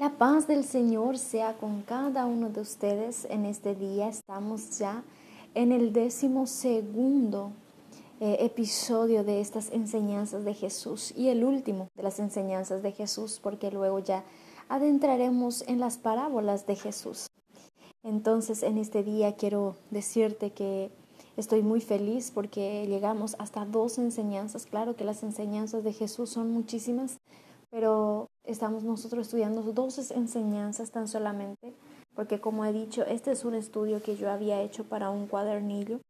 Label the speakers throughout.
Speaker 1: La paz del Señor sea con cada uno de ustedes en este día. Estamos ya en el décimo segundo eh, episodio de estas enseñanzas de Jesús y el último de las enseñanzas de Jesús, porque luego ya adentraremos en las parábolas de Jesús. Entonces, en este día quiero decirte que estoy muy feliz porque llegamos hasta dos enseñanzas. Claro que las enseñanzas de Jesús son muchísimas, pero estamos nosotros estudiando dos enseñanzas tan solamente, porque como he dicho, este es un estudio que yo había hecho para un cuadernillo,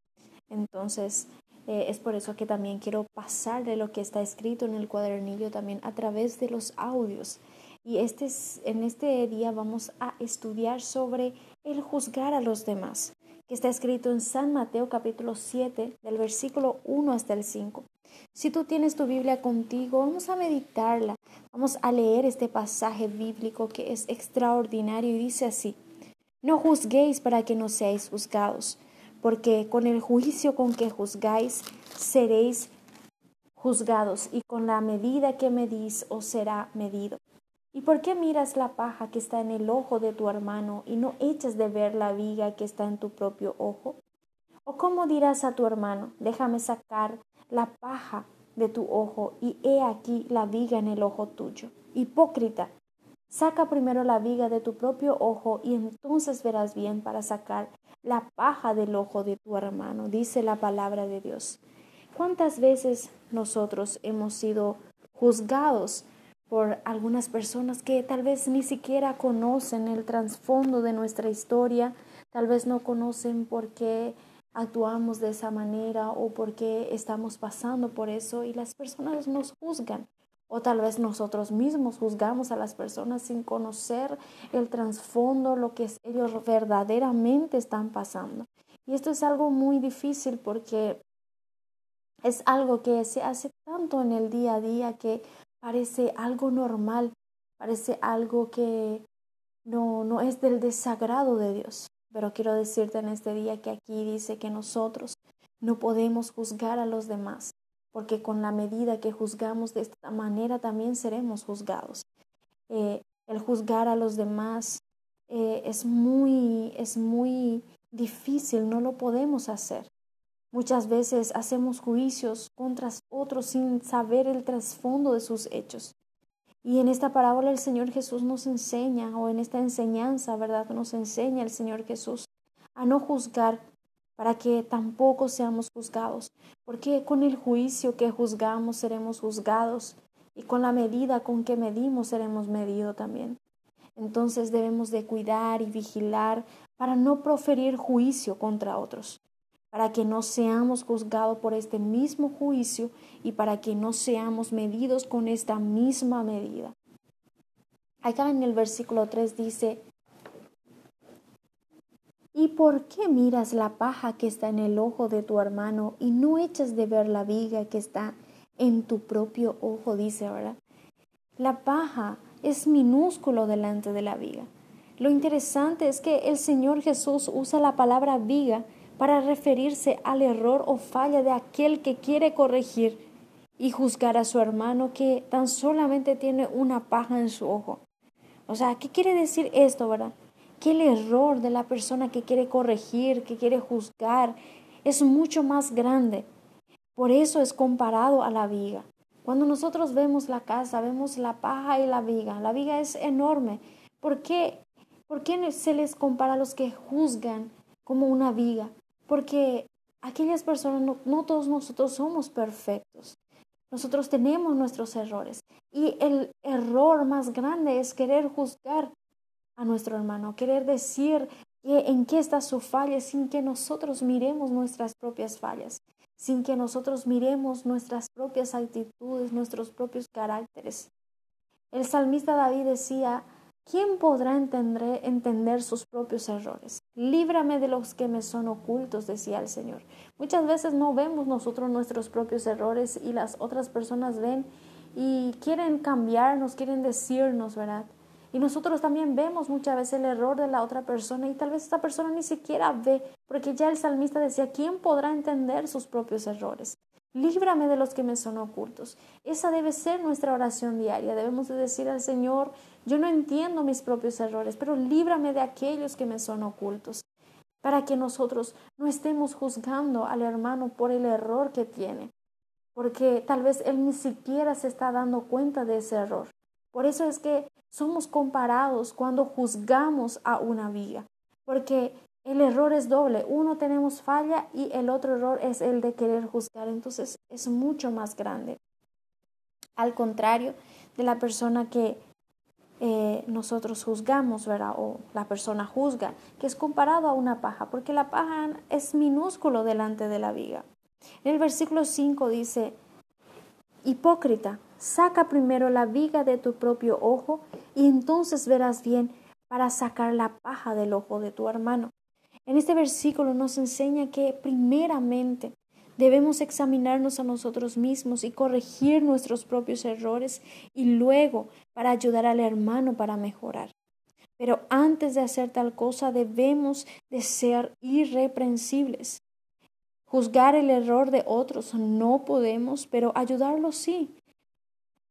Speaker 1: entonces eh, es por eso que también quiero pasar de lo que está escrito en el cuadernillo también a través de los audios. Y este, en este día vamos a estudiar sobre el juzgar a los demás, que está escrito en San Mateo capítulo 7, del versículo 1 hasta el 5. Si tú tienes tu Biblia contigo, vamos a meditarla, vamos a leer este pasaje bíblico que es extraordinario y dice así, no juzguéis para que no seáis juzgados, porque con el juicio con que juzgáis seréis juzgados y con la medida que medís os será medido. ¿Y por qué miras la paja que está en el ojo de tu hermano y no echas de ver la viga que está en tu propio ojo? ¿O cómo dirás a tu hermano, déjame sacar la paja de tu ojo y he aquí la viga en el ojo tuyo. Hipócrita, saca primero la viga de tu propio ojo y entonces verás bien para sacar la paja del ojo de tu hermano, dice la palabra de Dios. ¿Cuántas veces nosotros hemos sido juzgados por algunas personas que tal vez ni siquiera conocen el trasfondo de nuestra historia, tal vez no conocen por qué actuamos de esa manera o porque estamos pasando por eso y las personas nos juzgan. O tal vez nosotros mismos juzgamos a las personas sin conocer el trasfondo, lo que ellos verdaderamente están pasando. Y esto es algo muy difícil porque es algo que se hace tanto en el día a día que parece algo normal, parece algo que no, no es del desagrado de Dios. Pero quiero decirte en este día que aquí dice que nosotros no podemos juzgar a los demás, porque con la medida que juzgamos de esta manera también seremos juzgados. Eh, el juzgar a los demás eh, es, muy, es muy difícil, no lo podemos hacer. Muchas veces hacemos juicios contra otros sin saber el trasfondo de sus hechos. Y en esta parábola el Señor Jesús nos enseña, o en esta enseñanza, ¿verdad? Nos enseña el Señor Jesús a no juzgar para que tampoco seamos juzgados, porque con el juicio que juzgamos seremos juzgados y con la medida con que medimos seremos medidos también. Entonces debemos de cuidar y vigilar para no proferir juicio contra otros para que no seamos juzgados por este mismo juicio y para que no seamos medidos con esta misma medida. Acá en el versículo 3 dice, ¿y por qué miras la paja que está en el ojo de tu hermano y no echas de ver la viga que está en tu propio ojo? Dice ahora. La paja es minúsculo delante de la viga. Lo interesante es que el Señor Jesús usa la palabra viga para referirse al error o falla de aquel que quiere corregir y juzgar a su hermano que tan solamente tiene una paja en su ojo. O sea, ¿qué quiere decir esto, verdad? Que el error de la persona que quiere corregir, que quiere juzgar, es mucho más grande. Por eso es comparado a la viga. Cuando nosotros vemos la casa, vemos la paja y la viga. La viga es enorme. ¿Por qué, ¿Por qué se les compara a los que juzgan como una viga? Porque aquellas personas, no, todos nosotros somos perfectos. Nosotros tenemos nuestros errores. Y el error más grande es querer juzgar a nuestro hermano, querer decir que en qué está su falla sin que nosotros miremos nuestras propias fallas, sin que nosotros miremos nuestras propias actitudes, nuestros propios caracteres. El salmista David decía, ¿Quién podrá entender, entender, sus propios errores? Líbrame de los que me son ocultos, decía el Señor. Muchas veces no vemos nosotros nuestros propios errores y las otras personas ven y quieren cambiarnos, quieren decirnos, ¿verdad? Y nosotros también vemos muchas veces el error de la otra persona y tal vez esta persona ni siquiera ve, porque ya el salmista decía, ¿quién podrá entender sus propios errores? Líbrame de los que me son ocultos. Esa debe ser nuestra oración diaria. Debemos de decir al Señor, yo no entiendo mis propios errores, pero líbrame de aquellos que me son ocultos. Para que nosotros no estemos juzgando al hermano por el error que tiene. Porque tal vez él ni siquiera se está dando cuenta de ese error. Por eso es que somos comparados cuando juzgamos a una viga. Porque el error es doble. Uno tenemos falla y el otro error es el de querer juzgar. Entonces es mucho más grande. Al contrario de la persona que eh, nosotros juzgamos, ¿verdad? O la persona juzga, que es comparado a una paja, porque la paja es minúsculo delante de la viga. En el versículo 5 dice, Hipócrita, saca primero la viga de tu propio ojo y entonces verás bien para sacar la paja del ojo de tu hermano. En este versículo nos enseña que primeramente debemos examinarnos a nosotros mismos y corregir nuestros propios errores y luego para ayudar al hermano para mejorar. Pero antes de hacer tal cosa debemos de ser irreprensibles. Juzgar el error de otros no podemos, pero ayudarlos sí.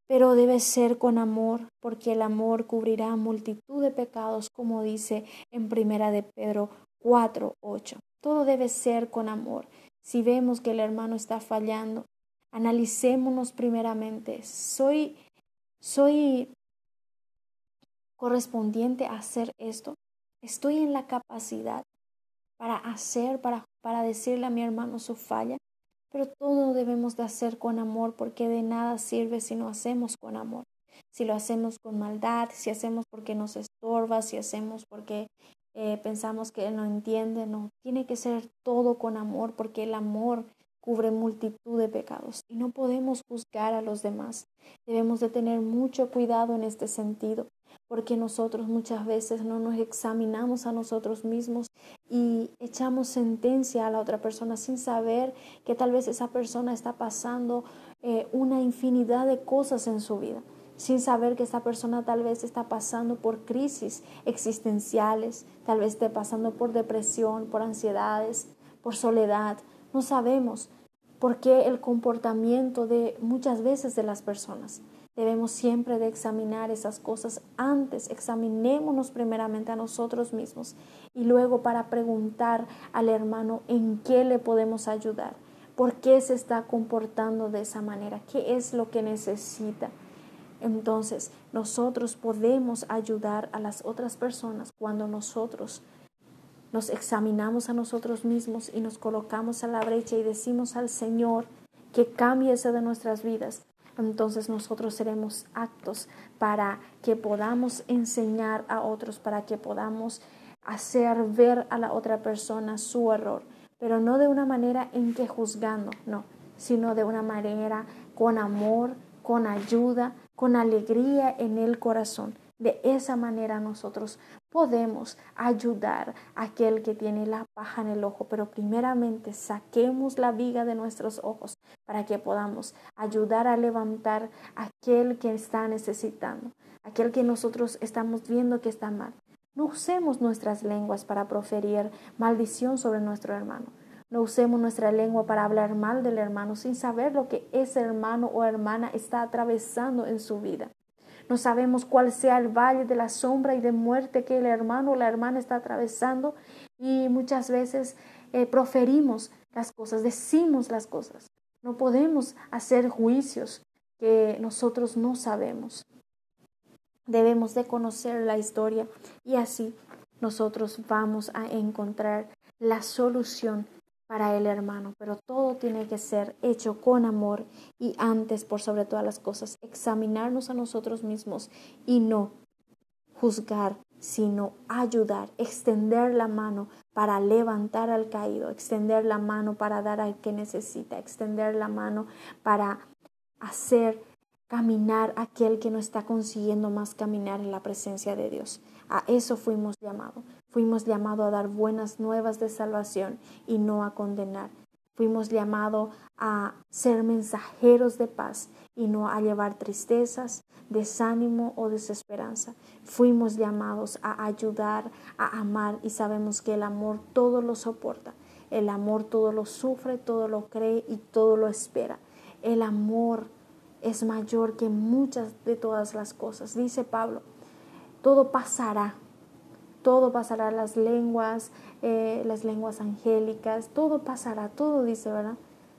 Speaker 1: Pero debe ser con amor, porque el amor cubrirá multitud de pecados, como dice en Primera de Pedro 4, 8. Todo debe ser con amor. Si vemos que el hermano está fallando, analicémonos primeramente. Soy, soy correspondiente a hacer esto. Estoy en la capacidad para hacer, para, para decirle a mi hermano su falla. Pero todo debemos de hacer con amor porque de nada sirve si no hacemos con amor. Si lo hacemos con maldad, si hacemos porque nos estorba, si hacemos porque eh, pensamos que no entiende, no, tiene que ser todo con amor porque el amor cubre multitud de pecados y no podemos juzgar a los demás. Debemos de tener mucho cuidado en este sentido porque nosotros muchas veces no nos examinamos a nosotros mismos y echamos sentencia a la otra persona sin saber que tal vez esa persona está pasando eh, una infinidad de cosas en su vida sin saber que esta persona tal vez está pasando por crisis existenciales, tal vez esté pasando por depresión, por ansiedades, por soledad. No sabemos por qué el comportamiento de muchas veces de las personas. Debemos siempre de examinar esas cosas antes, examinémonos primeramente a nosotros mismos y luego para preguntar al hermano en qué le podemos ayudar, por qué se está comportando de esa manera, qué es lo que necesita. Entonces, nosotros podemos ayudar a las otras personas cuando nosotros nos examinamos a nosotros mismos y nos colocamos a la brecha y decimos al Señor que cambie eso de nuestras vidas. Entonces nosotros seremos actos para que podamos enseñar a otros, para que podamos hacer ver a la otra persona su error, pero no de una manera en que juzgando, no, sino de una manera con amor, con ayuda, con alegría en el corazón. De esa manera nosotros podemos ayudar a aquel que tiene la paja en el ojo, pero primeramente saquemos la viga de nuestros ojos para que podamos ayudar a levantar a aquel que está necesitando, aquel que nosotros estamos viendo que está mal. No usemos nuestras lenguas para proferir maldición sobre nuestro hermano. No usemos nuestra lengua para hablar mal del hermano sin saber lo que ese hermano o hermana está atravesando en su vida. No sabemos cuál sea el valle de la sombra y de muerte que el hermano o la hermana está atravesando y muchas veces eh, proferimos las cosas, decimos las cosas. No podemos hacer juicios que nosotros no sabemos. Debemos de conocer la historia y así nosotros vamos a encontrar la solución para el hermano, pero todo tiene que ser hecho con amor y antes, por sobre todas las cosas, examinarnos a nosotros mismos y no juzgar, sino ayudar, extender la mano para levantar al caído, extender la mano para dar al que necesita, extender la mano para hacer caminar aquel que no está consiguiendo más caminar en la presencia de Dios. A eso fuimos llamados. Fuimos llamados a dar buenas nuevas de salvación y no a condenar. Fuimos llamados a ser mensajeros de paz y no a llevar tristezas, desánimo o desesperanza. Fuimos llamados a ayudar, a amar y sabemos que el amor todo lo soporta. El amor todo lo sufre, todo lo cree y todo lo espera. El amor es mayor que muchas de todas las cosas. Dice Pablo, todo pasará, todo pasará, las lenguas, eh, las lenguas angélicas, todo pasará, todo dice, ¿verdad?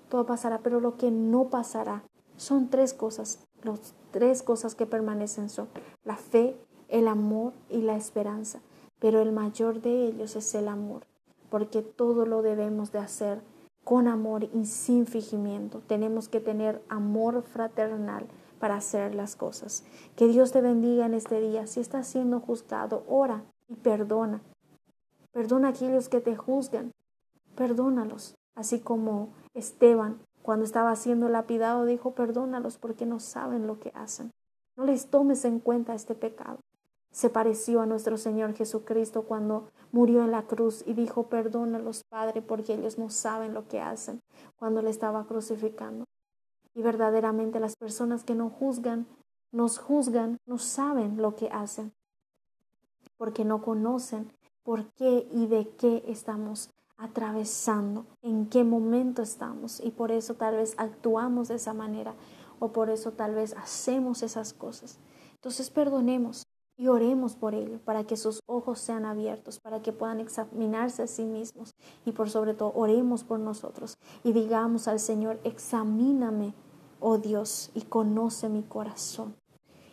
Speaker 1: Todo pasará, pero lo que no pasará son tres cosas. Las tres cosas que permanecen son la fe, el amor y la esperanza. Pero el mayor de ellos es el amor, porque todo lo debemos de hacer con amor y sin fingimiento. Tenemos que tener amor fraternal para hacer las cosas. Que Dios te bendiga en este día. Si estás siendo juzgado, ora y perdona. Perdona a aquellos que te juzgan. Perdónalos. Así como Esteban, cuando estaba siendo lapidado, dijo, perdónalos porque no saben lo que hacen. No les tomes en cuenta este pecado. Se pareció a nuestro Señor Jesucristo cuando murió en la cruz y dijo, perdónalos, Padre, porque ellos no saben lo que hacen cuando le estaba crucificando. Y verdaderamente las personas que no juzgan, nos juzgan, no saben lo que hacen, porque no conocen por qué y de qué estamos atravesando, en qué momento estamos. Y por eso tal vez actuamos de esa manera o por eso tal vez hacemos esas cosas. Entonces perdonemos, y oremos por ello, para que sus ojos sean abiertos, para que puedan examinarse a sí mismos y por sobre todo oremos por nosotros y digamos al Señor, examíname, oh Dios, y conoce mi corazón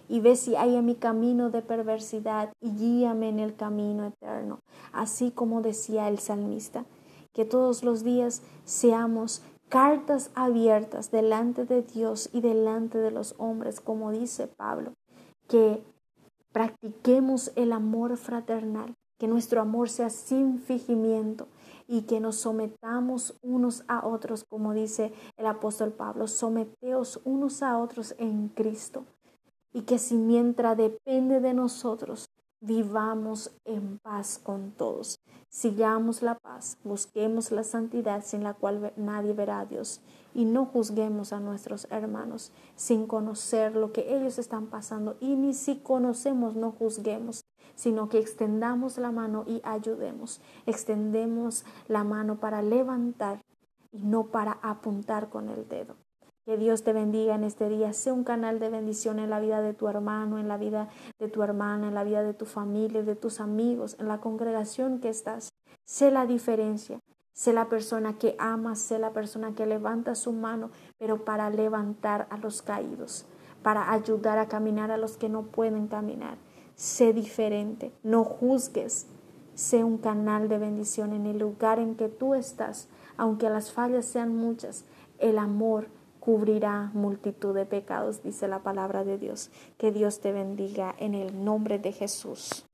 Speaker 1: y ve si hay en mi camino de perversidad y guíame en el camino eterno, así como decía el salmista, que todos los días seamos cartas abiertas delante de Dios y delante de los hombres, como dice Pablo, que Practiquemos el amor fraternal, que nuestro amor sea sin fingimiento y que nos sometamos unos a otros, como dice el apóstol Pablo, someteos unos a otros en Cristo. Y que si mientras depende de nosotros, vivamos en paz con todos. Sigamos la paz, busquemos la santidad sin la cual nadie verá a Dios y no juzguemos a nuestros hermanos sin conocer lo que ellos están pasando y ni si conocemos no juzguemos, sino que extendamos la mano y ayudemos. Extendemos la mano para levantar y no para apuntar con el dedo. Que Dios te bendiga en este día. Sea un canal de bendición en la vida de tu hermano, en la vida de tu hermana, en la vida de tu familia, de tus amigos, en la congregación que estás. Sé la diferencia. Sé la persona que ama, sé la persona que levanta su mano, pero para levantar a los caídos, para ayudar a caminar a los que no pueden caminar. Sé diferente, no juzgues, sé un canal de bendición en el lugar en que tú estás, aunque las fallas sean muchas, el amor cubrirá multitud de pecados, dice la palabra de Dios. Que Dios te bendiga en el nombre de Jesús.